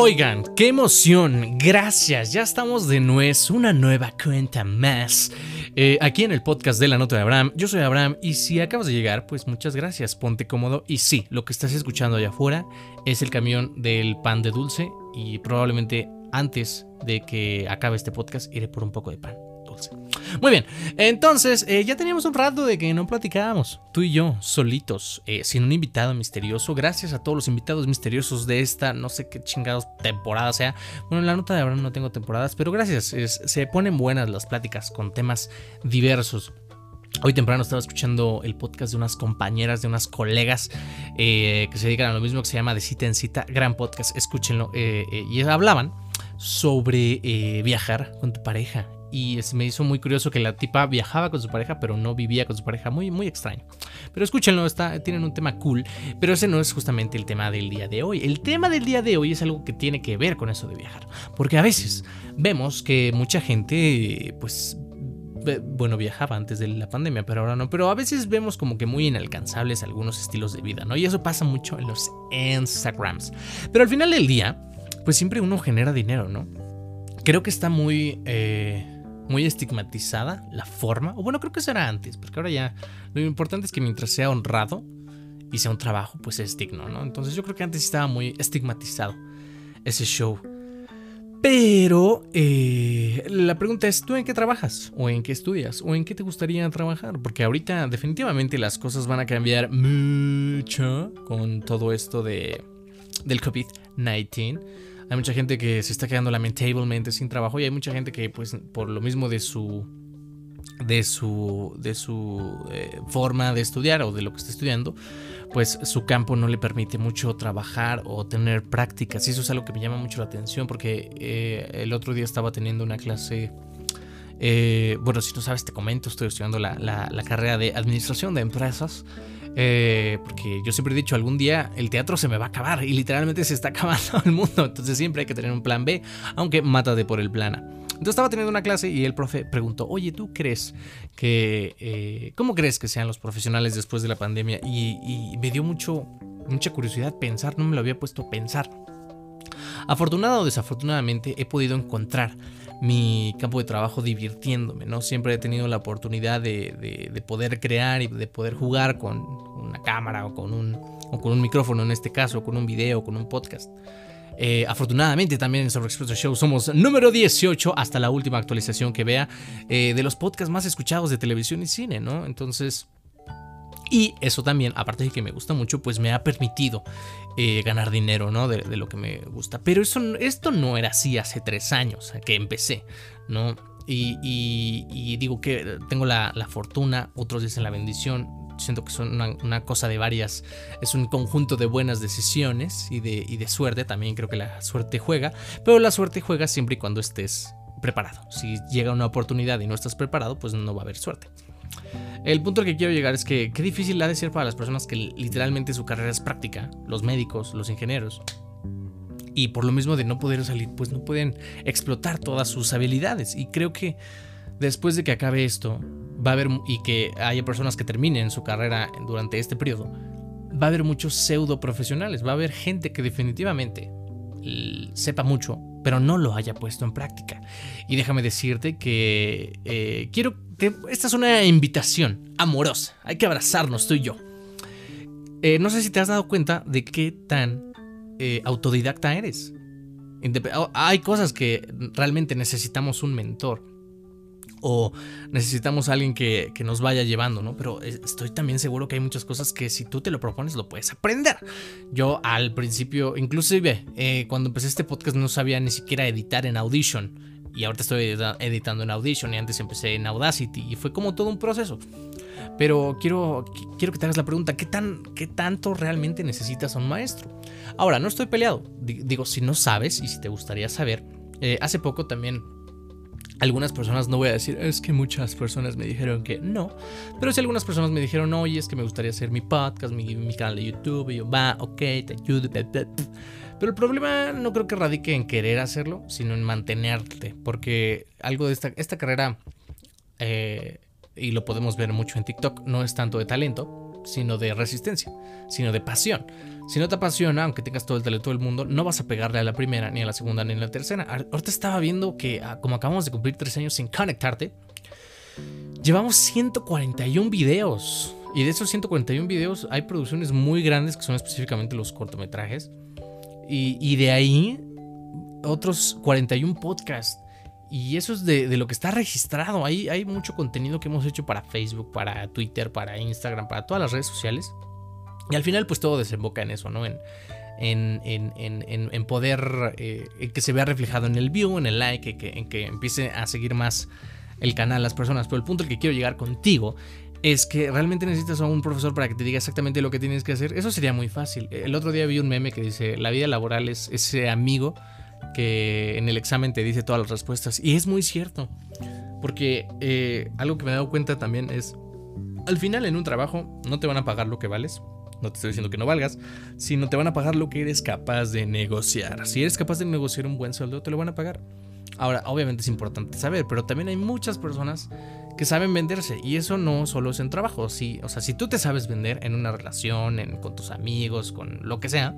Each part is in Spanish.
Oigan, qué emoción, gracias, ya estamos de nuez, una nueva cuenta más. Eh, aquí en el podcast de la nota de Abraham, yo soy Abraham y si acabas de llegar, pues muchas gracias, ponte cómodo. Y sí, lo que estás escuchando allá afuera es el camión del pan de dulce y probablemente antes de que acabe este podcast iré por un poco de pan. Muy bien, entonces eh, ya teníamos un rato de que no platicábamos, tú y yo, solitos, eh, sin un invitado misterioso. Gracias a todos los invitados misteriosos de esta, no sé qué chingados temporada sea. Bueno, en la nota de ahora no tengo temporadas, pero gracias, se ponen buenas las pláticas con temas diversos. Hoy temprano estaba escuchando el podcast de unas compañeras, de unas colegas eh, que se dedican a lo mismo que se llama De Cita en Cita, gran podcast, escúchenlo. y hablaban sobre viajar con tu pareja y me hizo muy curioso que la tipa viajaba con su pareja, pero no vivía con su pareja. Muy, muy extraño. Pero escúchenlo, está, tienen un tema cool. Pero ese no es justamente el tema del día de hoy. El tema del día de hoy es algo que tiene que ver con eso de viajar. Porque a veces vemos que mucha gente, pues, bueno, viajaba antes de la pandemia, pero ahora no. Pero a veces vemos como que muy inalcanzables algunos estilos de vida, ¿no? Y eso pasa mucho en los Instagrams. Pero al final del día, pues siempre uno genera dinero, ¿no? Creo que está muy... Eh, muy estigmatizada la forma. O bueno, creo que eso era antes, porque ahora ya lo importante es que mientras sea honrado y sea un trabajo, pues es digno, ¿no? Entonces yo creo que antes estaba muy estigmatizado ese show. Pero eh, la pregunta es, ¿tú en qué trabajas? ¿O en qué estudias? ¿O en qué te gustaría trabajar? Porque ahorita definitivamente las cosas van a cambiar mucho con todo esto de, del COVID-19. Hay mucha gente que se está quedando lamentablemente sin trabajo y hay mucha gente que pues por lo mismo de su de su de su eh, forma de estudiar o de lo que está estudiando, pues su campo no le permite mucho trabajar o tener prácticas. Y eso es algo que me llama mucho la atención porque eh, el otro día estaba teniendo una clase eh, bueno, si no sabes, te comento, estoy estudiando la, la, carrera de administración de empresas. Eh, porque yo siempre he dicho, algún día el teatro se me va a acabar y literalmente se está acabando el mundo. Entonces siempre hay que tener un plan B, aunque mátate por el plan A. Entonces estaba teniendo una clase y el profe preguntó, oye, ¿tú crees que... Eh, ¿Cómo crees que sean los profesionales después de la pandemia? Y, y me dio mucho, mucha curiosidad pensar, no me lo había puesto a pensar. Afortunado o desafortunadamente he podido encontrar mi campo de trabajo divirtiéndome, ¿no? Siempre he tenido la oportunidad de, poder crear y de poder jugar con una cámara o con un, o con un micrófono en este caso, con un video, con un podcast. Eh, afortunadamente también en Sobre Expresso Show somos número 18 hasta la última actualización que vea eh, de los podcasts más escuchados de televisión y cine, ¿no? Entonces y eso también, aparte de que me gusta mucho, pues me ha permitido eh, ganar dinero, ¿no? De, lo que me gusta. Pero eso, esto no era así hace tres años que empecé, ¿no? Y, digo que tengo la, fortuna, otros dicen la bendición. Siento que son una, cosa de varias, es un conjunto de buenas decisiones y de, y de suerte. También creo que la suerte juega, pero la suerte juega siempre y cuando estés preparado. Si llega una oportunidad y no estás preparado, pues no va a haber suerte. El punto al que quiero llegar es que qué difícil ha de ser para las personas que literalmente su carrera es práctica, los médicos, los ingenieros. Y por lo mismo de no poder salir, pues no pueden explotar todas sus habilidades. Y creo que después de que acabe esto, va a haber y que haya personas que terminen su carrera durante este periodo, va a haber muchos pseudo profesionales, va a haber gente que definitivamente sepa mucho, pero no lo haya puesto en práctica. Y déjame decirte que eh, quiero esta es una invitación amorosa. Hay que abrazarnos tú y yo. Eh, no sé si te has dado cuenta de qué tan eh, autodidacta eres. hay cosas que realmente necesitamos un mentor o necesitamos a alguien que, nos vaya llevando, ¿no? Pero estoy también seguro que hay muchas cosas que si tú te lo propones lo puedes aprender. Yo al principio, inclusive eh, cuando empecé este podcast no sabía ni siquiera editar en Audition y ahorita estoy editando en Audition y antes empecé en Audacity y fue como todo un proceso. Pero quiero, quiero que te hagas la pregunta, ¿qué, tan, ¿qué tanto realmente necesitas a un maestro? Ahora, no estoy peleado. Digo, si no sabes y si te gustaría saber, eh, hace poco también algunas personas, no voy a decir, es que muchas personas me dijeron que no, pero si algunas personas me dijeron, oye, es que me gustaría hacer mi podcast, mi, canal de YouTube, y yo, va, ok, te ayudo, pero el problema no creo que radique en querer hacerlo, sino en mantenerte, porque algo de esta, esta carrera, eh, y lo podemos ver mucho en TikTok, no es tanto de talento, sino de resistencia, sino de pasión. Si no te apasiona, aunque tengas todo el talento del mundo, no vas a pegarle a la primera, ni a la segunda, ni a la tercera. Ahorita estaba viendo que, ah, como acabamos de cumplir tres años sin conectarte, llevamos 141 videos. Y de esos 141 videos hay producciones muy grandes que son específicamente los cortometrajes. Y, y de ahí otros 41 podcasts. Y eso es de, lo que está registrado. Hay, hay mucho contenido que hemos hecho para Facebook, para Twitter, para Instagram, para todas las redes sociales. Y al final pues todo desemboca en eso, ¿no? En, en, en, en poder eh, que se vea reflejado en el view, en el like, que, en que empiece a seguir más el canal las personas. Pero el punto al que quiero llegar contigo es que realmente necesitas a un profesor para que te diga exactamente lo que tienes que hacer. Eso sería muy fácil. El otro día vi un meme que dice, la vida laboral es ese amigo que en el examen te dice todas las respuestas. Y es muy cierto. Porque eh, algo que me he dado cuenta también es, al final en un trabajo no te van a pagar lo que vales. No te estoy diciendo que no valgas, sino te van a pagar lo que eres capaz de negociar. Si eres capaz de negociar un buen sueldo, te lo van a pagar. Ahora, obviamente es importante saber, pero también hay muchas personas que saben venderse y eso no solo es en trabajo. Si, o sea, si tú te sabes vender en una relación, con tus amigos, con lo que sea,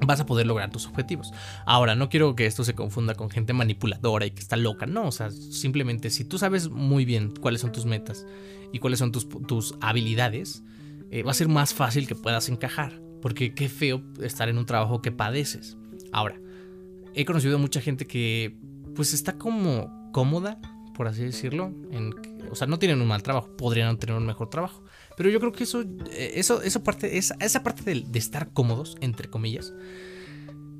vas a poder lograr tus objetivos. Ahora, no quiero que esto se confunda con gente manipuladora y que está loca, no, o sea, simplemente si tú sabes muy bien cuáles son tus metas y cuáles son tus, tus habilidades, eh, va a ser más fácil que puedas encajar, porque qué feo estar en un trabajo que padeces. Ahora, he conocido a mucha gente que pues está como cómoda, por así decirlo, en, o sea, no tienen un mal trabajo, podrían tener un mejor trabajo. Pero yo creo que eso, eh, eso, eso parte, esa, esa parte de, estar cómodos, entre comillas,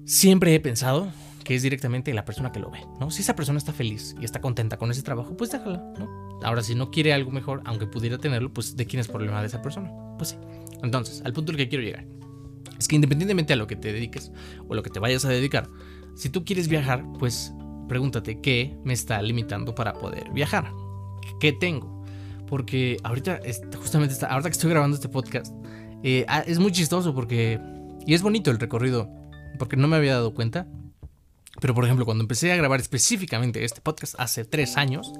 siempre he pensado que es directamente la persona que lo ve, ¿no? Si esa persona está feliz y está contenta con ese trabajo, pues déjala, ¿no? Ahora, si no quiere algo mejor, aunque pudiera tenerlo, pues ¿de quién es problema de esa persona? Pues sí. Entonces, al punto al que quiero llegar es que independientemente a lo que te dediques o lo que te vayas a dedicar, si tú quieres viajar, pues pregúntate qué me está limitando para poder viajar. ¿Qué tengo? Porque ahorita, justamente ahorita que estoy grabando este podcast, eh, ah, es muy chistoso porque... Y es bonito el recorrido, porque no me había dado cuenta. Pero por ejemplo, cuando empecé a grabar específicamente este podcast hace tres años,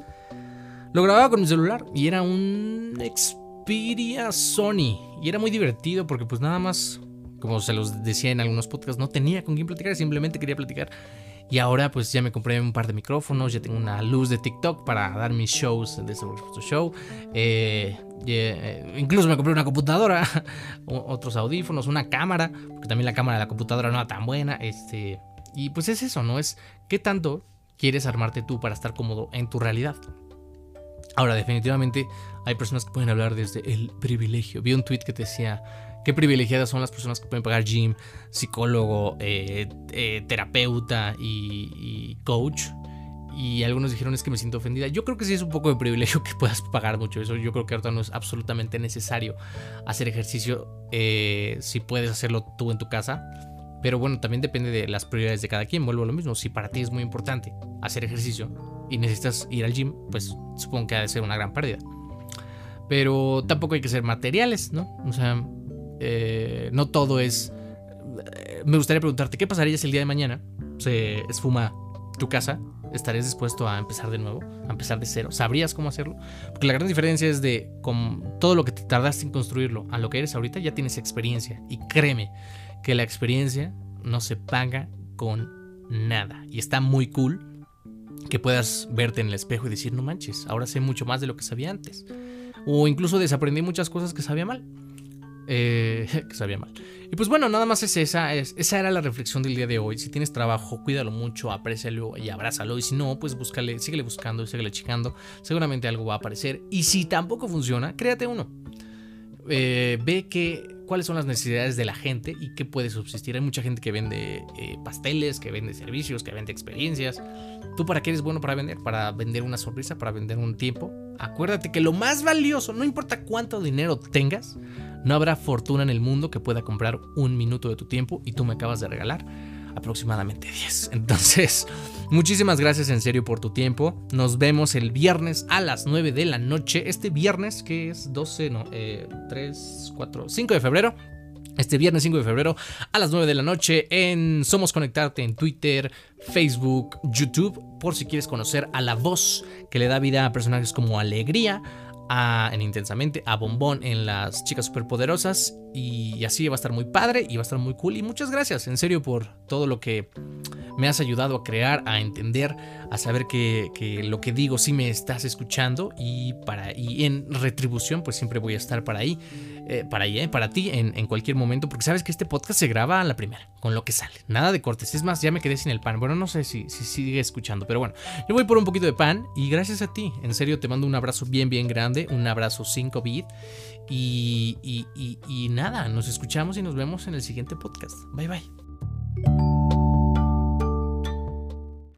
lo grababa con mi celular y era un Xperia Sony. Y era muy divertido porque pues nada más, como se los decía en algunos podcasts, no tenía con quién platicar, simplemente quería platicar. Y ahora pues ya me compré un par de micrófonos, ya tengo una luz de TikTok para dar mis shows de ese show. Eh, eh, incluso me compré una computadora, otros audífonos, una cámara, porque también la cámara de la computadora no era tan buena. Este, y pues es eso, ¿no? Es qué tanto quieres armarte tú para estar cómodo en tu realidad. Ahora, definitivamente hay personas que pueden hablar desde el privilegio. Vi un tweet que decía, qué privilegiadas son las personas que pueden pagar gym, psicólogo, eh, eh, terapeuta y, coach. Y algunos dijeron es que me siento ofendida. Yo creo que sí es un poco de privilegio que puedas pagar mucho eso. Yo creo que ahorita no es absolutamente necesario hacer ejercicio eh, si puedes hacerlo tú en tu casa. Pero bueno, también depende de las prioridades de cada quien. Vuelvo a lo mismo. Si para ti es muy importante hacer ejercicio y necesitas ir al gym, pues supongo que ha de ser una gran pérdida. Pero tampoco hay que ser materiales, ¿no? O sea, eh, no todo es... Eh, me gustaría preguntarte, ¿qué pasaría si el día de mañana se esfuma tu casa? ¿Estarías dispuesto a empezar de nuevo? ¿A empezar de cero? ¿Sabrías cómo hacerlo? Porque la gran diferencia es de con todo lo que te tardaste en construirlo a lo que eres ahorita, ya tienes experiencia. Y créeme que la experiencia no se paga con nada. Y está muy cool que puedas verte en el espejo y decir, no manches, ahora sé mucho más de lo que sabía antes. O incluso desaprendí muchas cosas que sabía mal. Eh, que sabía mal. Y pues bueno, nada más es esa, es, esa era la reflexión del día de hoy. Si tienes trabajo, cuídalo mucho, aprécialo y abrázalo. Y si no, pues búscale, síguele buscando síguele checando. Seguramente algo va a aparecer. Y si tampoco funciona, créate uno. Eh, ve que cuáles son las necesidades de la gente y qué puede subsistir. Hay mucha gente que vende eh, pasteles, que vende servicios, que vende experiencias. ¿Tú para qué eres bueno para vender? Para vender una sonrisa, para vender un tiempo. Acuérdate que lo más valioso, no importa cuánto dinero tengas, no habrá fortuna en el mundo que pueda comprar un minuto de tu tiempo y tú me acabas de regalar aproximadamente 10. Entonces, muchísimas gracias en serio por tu tiempo. Nos vemos el viernes a las 9 de la noche. Este viernes que es 12, no, 3, 4, 5 de febrero. Este viernes 5 de febrero a las 9 de la noche en Somos Conectarte en Twitter, Facebook, YouTube, por si quieres conocer a la voz que le da vida a personajes como Alegría, a, en Intensamente, a Bombón en las Chicas Superpoderosas. Y así va a estar muy padre y va a estar muy cool. Y muchas gracias, en serio, por todo lo que me has ayudado a crear, a entender, a saber que, lo que digo sí me estás escuchando. Y, para, y en retribución, pues siempre voy a estar para ahí. Eh, para, eh, para ti en, cualquier momento, porque sabes que este podcast se graba a la primera, con lo que sale. Nada de cortes. Es más, ya me quedé sin el pan. Bueno, no sé si, si sigue escuchando, pero bueno, yo voy por un poquito de pan y gracias a ti. En serio, te mando un abrazo bien, bien grande, un abrazo 5 bit. Y, y, y nada, nos escuchamos y nos vemos en el siguiente podcast. Bye bye.